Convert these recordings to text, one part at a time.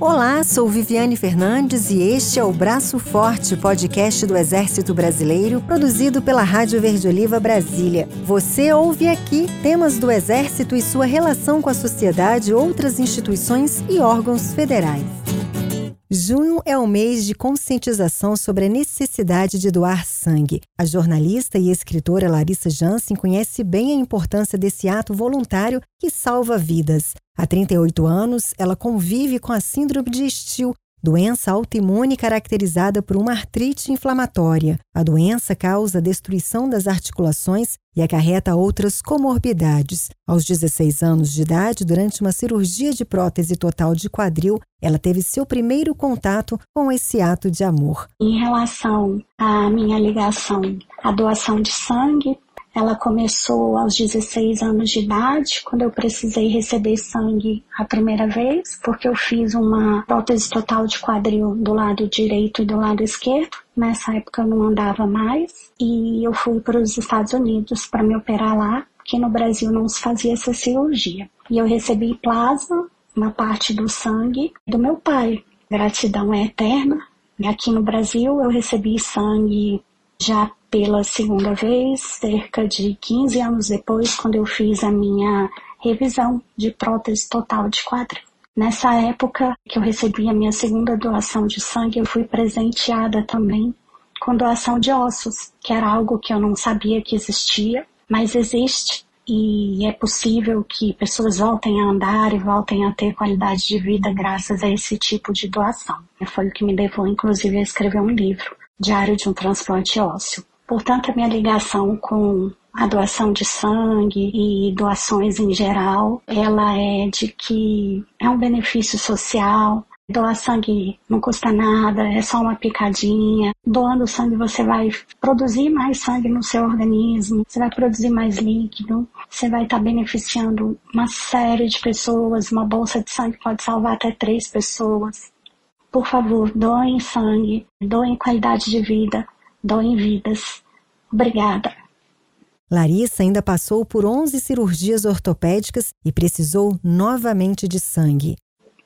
Olá, sou Viviane Fernandes e este é o Braço Forte, podcast do Exército Brasileiro, produzido pela Rádio Verde Oliva Brasília. Você ouve aqui temas do Exército e sua relação com a sociedade, outras instituições e órgãos federais. Junho é o mês de conscientização sobre a necessidade de doar sangue. A jornalista e escritora Larissa Jansen conhece bem a importância desse ato voluntário que salva vidas. Há 38 anos, ela convive com a síndrome de Still, doença autoimune caracterizada por uma artrite inflamatória. A doença causa destruição das articulações e acarreta outras comorbidades. Aos 16 anos de idade, durante uma cirurgia de prótese total de quadril, ela teve seu primeiro contato com esse ato de amor. Em relação à minha ligação à doação de sangue, ela começou aos 16 anos de idade, quando eu precisei receber sangue a primeira vez, porque eu fiz uma prótese total de quadril do lado direito e do lado esquerdo. Nessa época eu não andava mais e eu fui para os Estados Unidos para me operar lá, que no Brasil não se fazia essa cirurgia. E eu recebi plasma, uma parte do sangue do meu pai. Gratidão é eterna. Aqui no Brasil eu recebi sangue já pela segunda vez, cerca de 15 anos depois, quando eu fiz a minha revisão de prótese total de quadril. Nessa época que eu recebi a minha segunda doação de sangue, eu fui presenteada também com doação de ossos, que era algo que eu não sabia que existia, mas existe e é possível que pessoas voltem a andar e voltem a ter qualidade de vida graças a esse tipo de doação. Foi o que me levou, inclusive, a escrever um livro, Diário de um Transplante Ósseo. Portanto, a minha ligação com a doação de sangue e doações em geral, ela é de que é um benefício social. Doar sangue não custa nada, é só uma picadinha. Doando sangue você vai produzir mais sangue no seu organismo, você vai produzir mais líquido, você vai estar beneficiando uma série de pessoas. Uma bolsa de sangue pode salvar até três pessoas. Por favor, doem sangue, doem qualidade de vida, doem vidas. Obrigada. Larissa ainda passou por 11 cirurgias ortopédicas e precisou novamente de sangue.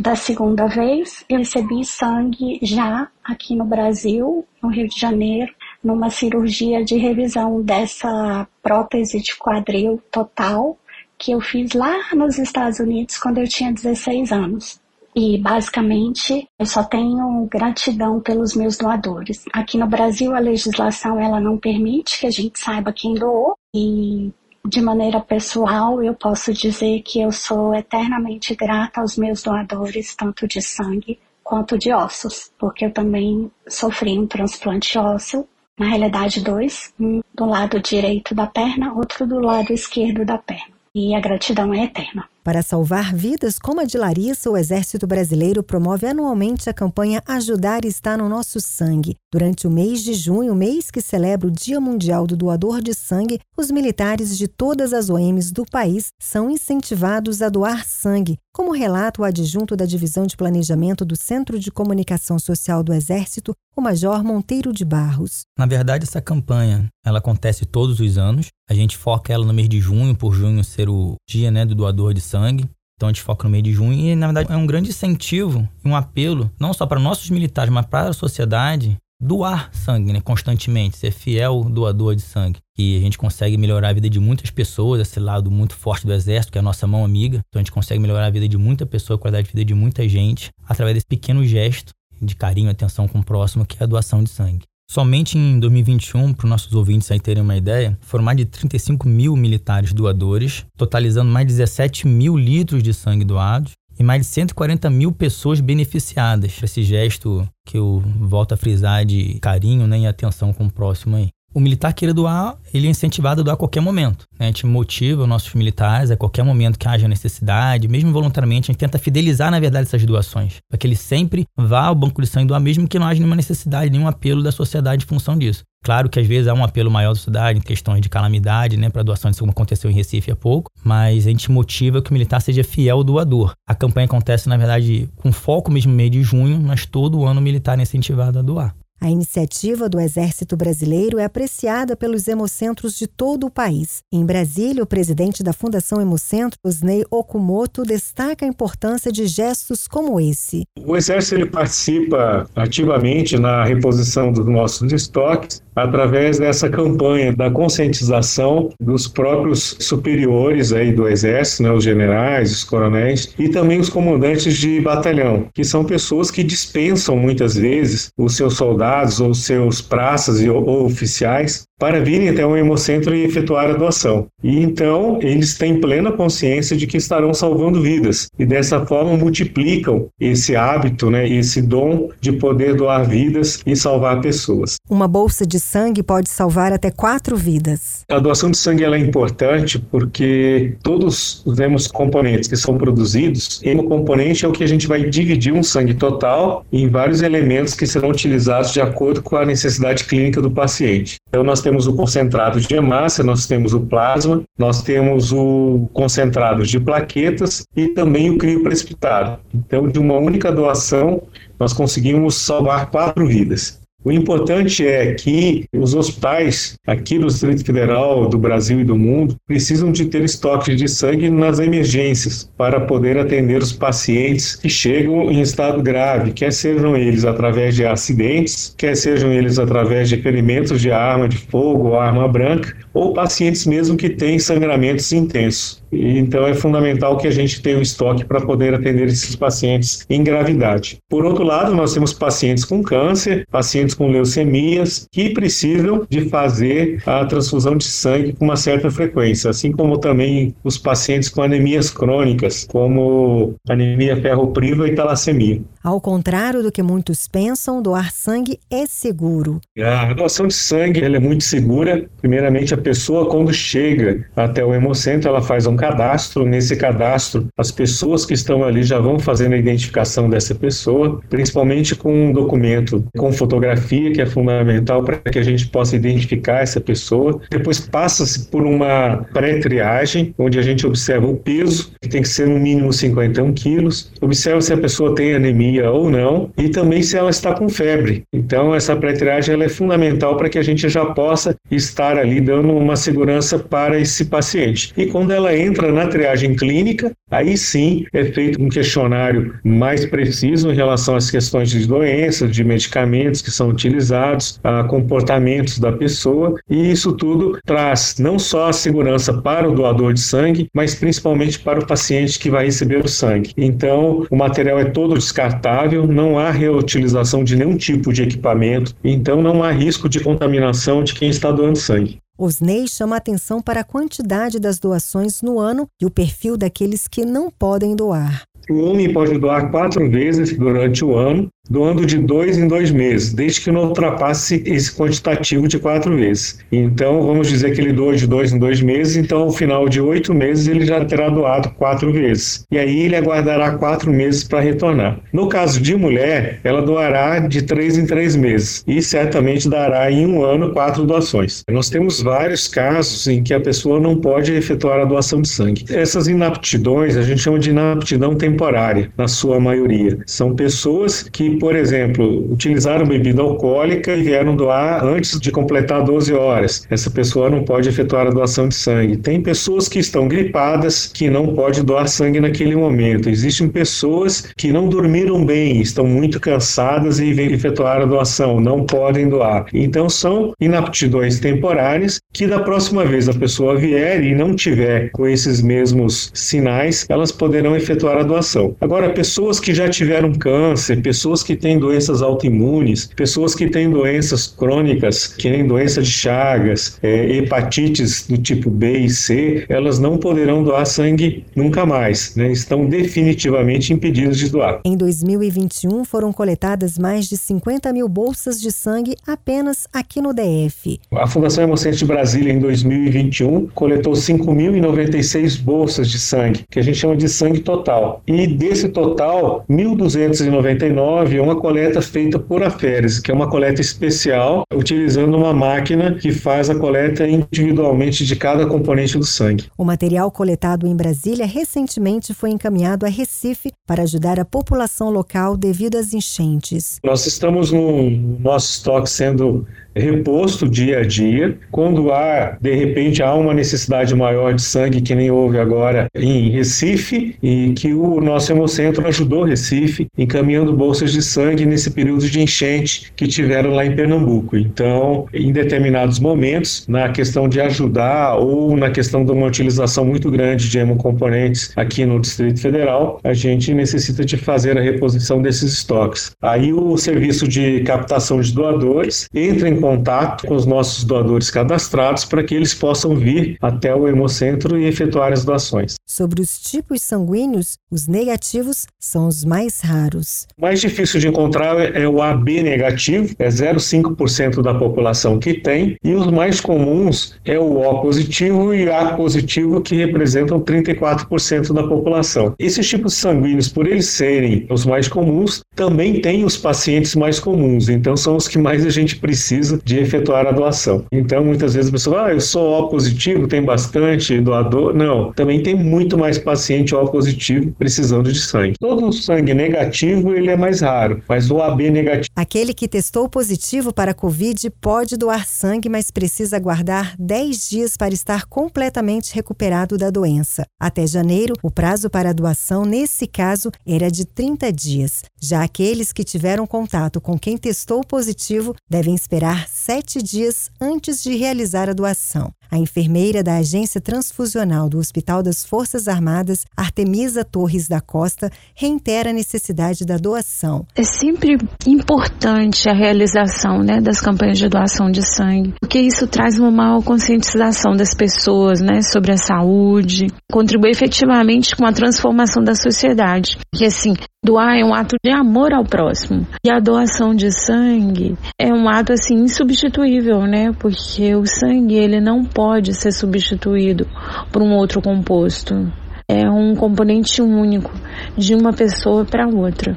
Da segunda vez, eu recebi sangue já aqui no Brasil, no Rio de Janeiro, numa cirurgia de revisão dessa prótese de quadril total que eu fiz lá nos Estados Unidos quando eu tinha 16 anos. E basicamente eu só tenho gratidão pelos meus doadores. Aqui no Brasil a legislação ela não permite que a gente saiba quem doou e de maneira pessoal eu posso dizer que eu sou eternamente grata aos meus doadores, tanto de sangue quanto de ossos, porque eu também sofri um transplante ósseo, na realidade dois, um do lado direito da perna, outro do lado esquerdo da perna. E a gratidão é eterna. Para salvar vidas como a de Larissa, o Exército Brasileiro promove anualmente a campanha Ajudar está no nosso sangue. Durante o mês de junho, mês que celebra o Dia Mundial do Doador de Sangue, os militares de todas as OMs do país são incentivados a doar sangue, como relata o adjunto da Divisão de Planejamento do Centro de Comunicação Social do Exército, o Major Monteiro de Barros. Na verdade, essa campanha ela acontece todos os anos. A gente foca ela no mês de junho, por junho ser o dia né, do doador de sangue. Então a gente foca no mês de junho e, na verdade, é um grande incentivo e um apelo, não só para nossos militares, mas para a sociedade, doar sangue né, constantemente, ser fiel doador de sangue. E a gente consegue melhorar a vida de muitas pessoas, esse lado muito forte do Exército, que é a nossa mão amiga. Então a gente consegue melhorar a vida de muita pessoa, a qualidade de vida de muita gente, através desse pequeno gesto de carinho atenção com o próximo, que é a doação de sangue. Somente em 2021, para os nossos ouvintes aí terem uma ideia, foram mais de 35 mil militares doadores, totalizando mais de 17 mil litros de sangue doados e mais de 140 mil pessoas beneficiadas. Esse gesto que eu volto a frisar de carinho né, e atenção com o próximo aí o militar queira doar, ele é incentivado a doar a qualquer momento. Né? A gente motiva os nossos militares a qualquer momento que haja necessidade, mesmo voluntariamente, a gente tenta fidelizar, na verdade, essas doações. Para que ele sempre vá ao banco de sangue doar, mesmo que não haja nenhuma necessidade, nenhum apelo da sociedade em função disso. Claro que às vezes há um apelo maior da sociedade em questões de calamidade, né, para doações, como aconteceu em Recife há pouco, mas a gente motiva que o militar seja fiel ao doador. A campanha acontece, na verdade, com foco mesmo no mês de junho, mas todo ano o militar é incentivado a doar. A iniciativa do Exército Brasileiro é apreciada pelos hemocentros de todo o país. Em Brasília, o presidente da Fundação Hemocentro, Osnei Okumoto, destaca a importância de gestos como esse. O Exército ele participa ativamente na reposição dos nossos estoques através dessa campanha da conscientização dos próprios superiores aí do Exército, né, os generais, os coronéis e também os comandantes de batalhão, que são pessoas que dispensam muitas vezes os seus soldados ou seus praças ou oficiais para virem até o Hemocentro e efetuar a doação. E então eles têm plena consciência de que estarão salvando vidas e dessa forma multiplicam esse hábito, né, esse dom de poder doar vidas e salvar pessoas. Uma bolsa de sangue pode salvar até quatro vidas. A doação de sangue é importante porque todos os hemocomponentes que são produzidos, hemocomponente é o que a gente vai dividir um sangue total em vários elementos que serão utilizados de acordo com a necessidade clínica do paciente. Então nós temos o concentrado de hemácia, nós temos o plasma, nós temos o concentrado de plaquetas e também o crio precipitado. Então, de uma única doação, nós conseguimos salvar quatro vidas. O importante é que os hospitais aqui do Distrito Federal, do Brasil e do mundo precisam de ter estoque de sangue nas emergências para poder atender os pacientes que chegam em estado grave, quer sejam eles através de acidentes, quer sejam eles através de ferimentos de arma de fogo ou arma branca, ou pacientes mesmo que têm sangramentos intensos. Então é fundamental que a gente tenha um estoque para poder atender esses pacientes em gravidade. Por outro lado, nós temos pacientes com câncer, pacientes com leucemias que precisam de fazer a transfusão de sangue com uma certa frequência, assim como também os pacientes com anemias crônicas, como anemia ferropriva e talassemia. Ao contrário do que muitos pensam, doar sangue é seguro. A doação de sangue é muito segura. Primeiramente, a pessoa, quando chega até o hemocentro, ela faz um cadastro. Nesse cadastro, as pessoas que estão ali já vão fazendo a identificação dessa pessoa, principalmente com um documento com fotografia, que é fundamental para que a gente possa identificar essa pessoa. Depois passa-se por uma pré-triagem, onde a gente observa o peso, que tem que ser no mínimo 51 quilos. Observa se a pessoa tem anemia ou não, e também se ela está com febre. Então, essa pré-triagem é fundamental para que a gente já possa estar ali dando uma segurança para esse paciente. E quando ela entra na triagem clínica, aí sim é feito um questionário mais preciso em relação às questões de doenças, de medicamentos que são utilizados, a comportamentos da pessoa, e isso tudo traz não só a segurança para o doador de sangue, mas principalmente para o paciente que vai receber o sangue. Então, o material é todo descartado descartável, não há reutilização de nenhum tipo de equipamento, então não há risco de contaminação de quem está doando sangue. Osney chama atenção para a quantidade das doações no ano e o perfil daqueles que não podem doar. O homem pode doar quatro vezes durante o ano doando de dois em dois meses, desde que não ultrapasse esse quantitativo de quatro vezes. Então, vamos dizer que ele doa de dois em dois meses, então, ao final de oito meses, ele já terá doado quatro vezes. E aí ele aguardará quatro meses para retornar. No caso de mulher, ela doará de três em três meses e certamente dará em um ano quatro doações. Nós temos vários casos em que a pessoa não pode efetuar a doação de sangue. Essas inaptidões a gente chama de inaptidão temporária, na sua maioria. São pessoas que por exemplo, utilizaram bebida alcoólica e vieram doar antes de completar 12 horas. Essa pessoa não pode efetuar a doação de sangue. Tem pessoas que estão gripadas que não pode doar sangue naquele momento. Existem pessoas que não dormiram bem, estão muito cansadas e vêm efetuar a doação, não podem doar. Então são inaptidões temporárias que da próxima vez a pessoa vier e não tiver com esses mesmos sinais, elas poderão efetuar a doação. Agora, pessoas que já tiveram câncer, pessoas que têm doenças autoimunes, pessoas que têm doenças crônicas, que nem doença de Chagas, é, hepatites do tipo B e C, elas não poderão doar sangue nunca mais, né? estão definitivamente impedidas de doar. Em 2021, foram coletadas mais de 50 mil bolsas de sangue apenas aqui no DF. A Fundação Hemocentro de Brasília, em 2021, coletou 5.096 bolsas de sangue, que a gente chama de sangue total. E desse total, 1.299 2019 é uma coleta feita por aférese, que é uma coleta especial, utilizando uma máquina que faz a coleta individualmente de cada componente do sangue. O material coletado em Brasília recentemente foi encaminhado a Recife para ajudar a população local devido às enchentes. Nós estamos no nosso estoque sendo reposto dia a dia. Quando há, de repente, há uma necessidade maior de sangue, que nem houve agora em Recife, e que o nosso Hemocentro ajudou Recife, encaminhando bolsas de sangue nesse período de enchente que tiveram lá em Pernambuco. Então, em determinados momentos, na questão de ajudar ou na questão de uma utilização muito grande de hemocomponentes aqui no Distrito Federal, a gente necessita de fazer a reposição desses estoques. Aí o serviço de captação de doadores entra em contato com os nossos doadores cadastrados para que eles possam vir até o Hemocentro e efetuar as doações. Sobre os tipos sanguíneos, os negativos são os mais raros. O mais difícil de encontrar é o AB negativo, é 0,5% da população que tem, e os mais comuns é o O positivo e A positivo, que representam 34% da população. Esses tipos sanguíneos, por eles serem os mais comuns, também têm os pacientes mais comuns, então são os que mais a gente precisa de efetuar a doação. Então, muitas vezes a pessoa, ah, eu sou O positivo, tem bastante doador. Não, também tem muito mais paciente O positivo precisando de sangue. Todo o sangue negativo, ele é mais raro, mas o AB negativo. Aquele que testou positivo para a Covid pode doar sangue, mas precisa aguardar 10 dias para estar completamente recuperado da doença. Até janeiro, o prazo para a doação, nesse caso, era de 30 dias. Já aqueles que tiveram contato com quem testou positivo devem esperar sete dias antes de realizar a doação. A enfermeira da Agência Transfusional do Hospital das Forças Armadas, Artemisa Torres da Costa, reitera a necessidade da doação. É sempre importante a realização né, das campanhas de doação de sangue, porque isso traz uma maior conscientização das pessoas né, sobre a saúde, contribui efetivamente com a transformação da sociedade. Que assim, doar é um ato de amor ao próximo. E a doação de sangue é um ato assim insubstituível, né? Porque o sangue ele não pode ser substituído por um outro composto. É um componente único de uma pessoa para outra.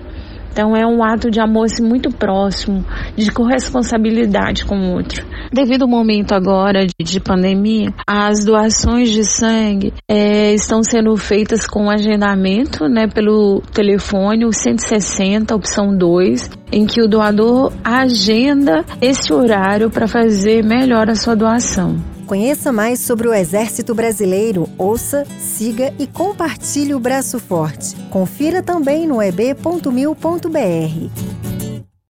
Então é um ato de amor assim, muito próximo, de corresponsabilidade com o outro. Devido ao momento agora de, de pandemia, as doações de sangue é, estão sendo feitas com agendamento né, pelo telefone, o 160, opção 2, em que o doador agenda esse horário para fazer melhor a sua doação. Conheça mais sobre o Exército Brasileiro, ouça, siga e compartilhe o Braço Forte. Confira também no eb.mil.br.